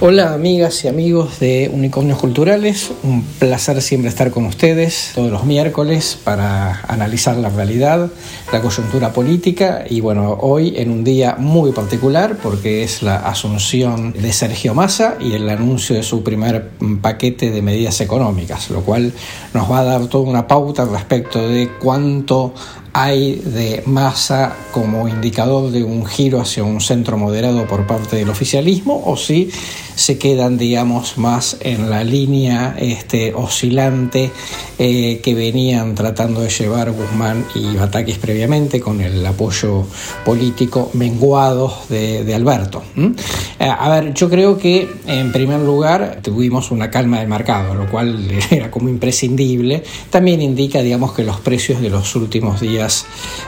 Hola amigas y amigos de Unicornios Culturales, un placer siempre estar con ustedes todos los miércoles para analizar la realidad, la coyuntura política y bueno, hoy en un día muy particular porque es la asunción de Sergio Massa y el anuncio de su primer paquete de medidas económicas, lo cual nos va a dar toda una pauta respecto de cuánto hay de masa como indicador de un giro hacia un centro moderado por parte del oficialismo o si se quedan, digamos, más en la línea este, oscilante eh, que venían tratando de llevar Guzmán y Batakis previamente con el apoyo político menguado de, Alberto. Eh, a ver, yo creo que en primer lugar tuvimos una calma del mercado, lo cual era como imprescindible. También indica, digamos, que los precios de los últimos días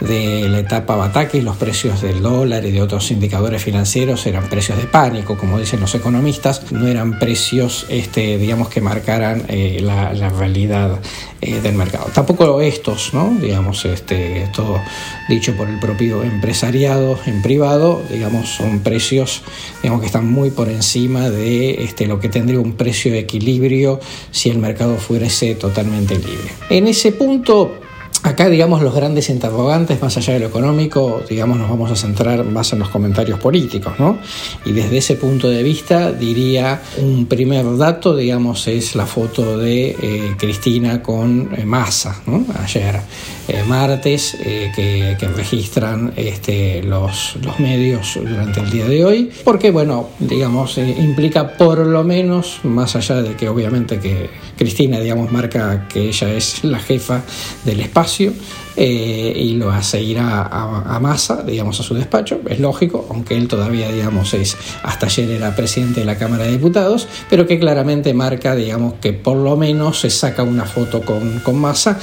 de la etapa Batakis, los precios del dólar y de otros indicadores financieros eran precios de pánico, como dicen los economistas, no eran precios, este, digamos, que marcaran eh, la, la realidad eh, del mercado. Tampoco estos, ¿no? digamos, este, todo dicho por el propio empresariado en privado, digamos, son precios digamos, que están muy por encima de este, lo que tendría un precio de equilibrio si el mercado fuese totalmente libre. En ese punto Acá, digamos, los grandes interrogantes, más allá de lo económico, digamos, nos vamos a centrar más en los comentarios políticos, ¿no? Y desde ese punto de vista, diría, un primer dato, digamos, es la foto de eh, Cristina con eh, Massa, ¿no? Ayer, eh, martes, que, registran este, los, los medios durante el día de hoy, porque, bueno, digamos, implica por lo menos, más allá de que obviamente que Cristina, digamos, marca que ella es la jefa del espacio, espacio eh, y lo hace ir a, a, Massa, digamos, a su despacho, es lógico, aunque él todavía, digamos, es, hasta ayer era presidente de la Cámara de Diputados, pero que claramente marca, digamos, que por lo menos se saca una foto con, con Massa,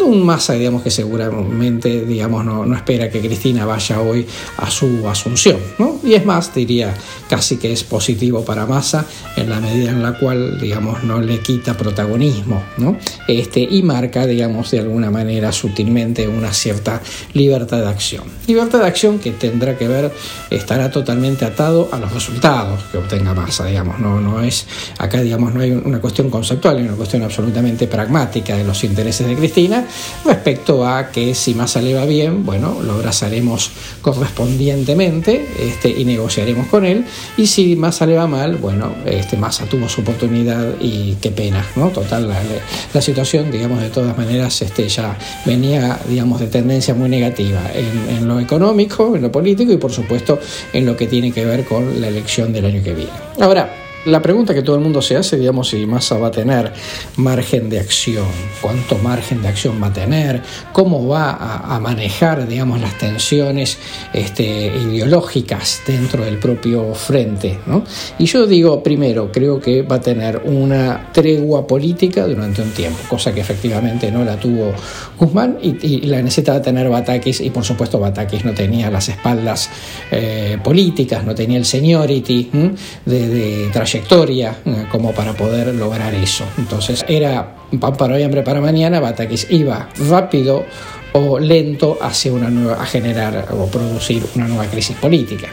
un Massa, digamos, que seguramente, digamos, no, no espera que Cristina vaya hoy a su asunción, ¿no? Y es más, diría casi que es positivo para Massa en la medida en la cual, digamos, no le quita protagonismo, ¿no? Este, y marca, digamos, de alguna manera sutilmente una cierta libertad de acción. Libertad de acción que tendrá que ver, estará totalmente atado a los resultados que obtenga Massa, digamos, no, no es, acá, digamos, no hay una cuestión conceptual, hay una cuestión absolutamente pragmática de los intereses de Cristina respecto a que si Massa le va bien, bueno, lo abrazaremos correspondientemente este, y negociaremos con él, y si Massa le va mal, bueno, este, Massa tuvo su oportunidad y qué pena, ¿no? Total, la, situación, digamos, de todas maneras, este, ya venía, digamos, de tendencia muy negativa en, en, lo económico, en lo político y, por supuesto, en lo que tiene que ver con la elección del año que viene. Ahora, la pregunta que todo el mundo se hace, digamos, si Massa va a tener margen de acción, cuánto margen de acción va a tener, cómo va a, manejar, digamos, las tensiones este, ideológicas dentro del propio frente. ¿no? Y yo digo, primero, creo que va a tener una tregua política durante un tiempo, cosa que efectivamente no la tuvo Guzmán y, la necesitaba tener Batakis y por supuesto Batakis no tenía las espaldas eh, políticas, no tenía el seniority de, de trayectoria eh, como para poder lograr eso. Entonces era pan para hoy, hambre para mañana, Batakis iba rápido o lento hacia una nueva, a generar o producir una nueva crisis política.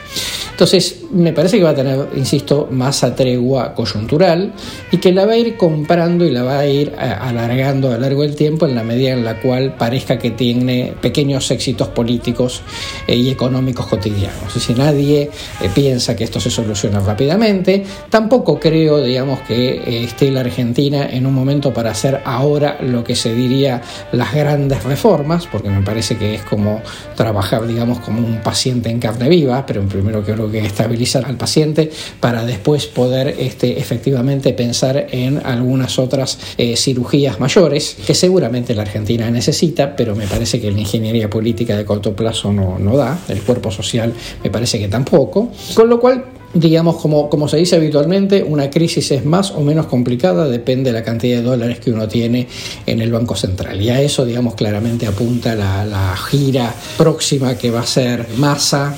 Entonces, me parece que va a tener, insisto, más tregua coyuntural y que la va a ir comprando y la va a ir eh, alargando a lo largo del tiempo en la medida en la cual parezca que tiene pequeños éxitos políticos eh, y económicos cotidianos. Si nadie eh, piensa que esto se soluciona rápidamente, tampoco creo, digamos, que esté la Argentina en un momento para hacer ahora lo que se diría las grandes reformas, porque me parece que es como trabajar, digamos, como un paciente en carne viva, pero primero que estabilizar al paciente para después poder este, efectivamente pensar en algunas otras eh, cirugías mayores que seguramente la Argentina necesita, pero me parece que la ingeniería política de corto plazo no, no da, el cuerpo social me parece que tampoco, con lo cual digamos, como, como se dice habitualmente, una crisis es más o menos complicada, depende de la cantidad de dólares que uno tiene en el Banco Central. Y a eso, digamos, claramente apunta la, gira próxima que va a ser masa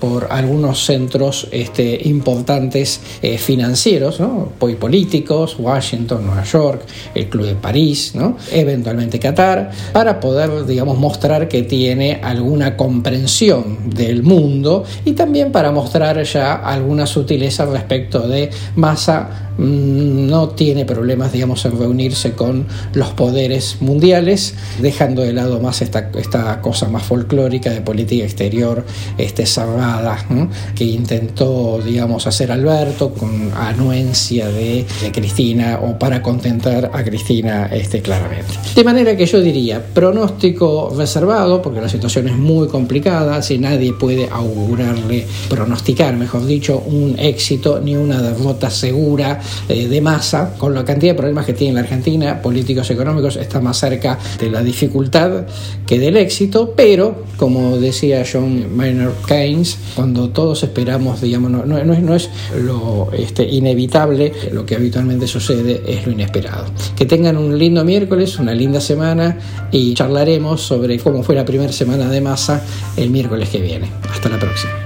por algunos centros este, importantes eh, financieros ¿no? políticos, Washington, Nueva York, el Club de París, eventualmente Qatar, para poder, digamos, mostrar que tiene alguna comprensión del mundo y también para mostrar ya algún alguna sutileza respecto de Massa Mm, no tiene problemas, digamos, en reunirse con los poderes mundiales, dejando de lado más esta, esta cosa más folclórica de política exterior este, cerrada que intentó, digamos, hacer Alberto con anuencia de, Cristina o para contentar a Cristina este, claramente. De manera que yo diría, pronóstico reservado, porque la situación es muy complicada, si nadie puede augurarle, pronosticar, mejor dicho, un éxito ni una derrota segura eh, de masa, con la cantidad de problemas que tiene la Argentina, políticos, económicos, está más cerca de la dificultad que del éxito, pero, como decía John Maynard Keynes, cuando todos esperamos, digamos, no, no, es, no es, lo este, inevitable, lo que habitualmente sucede es lo inesperado. Que tengan un lindo miércoles, una linda semana y charlaremos sobre cómo fue la primera semana de masa el miércoles que viene. Hasta la próxima.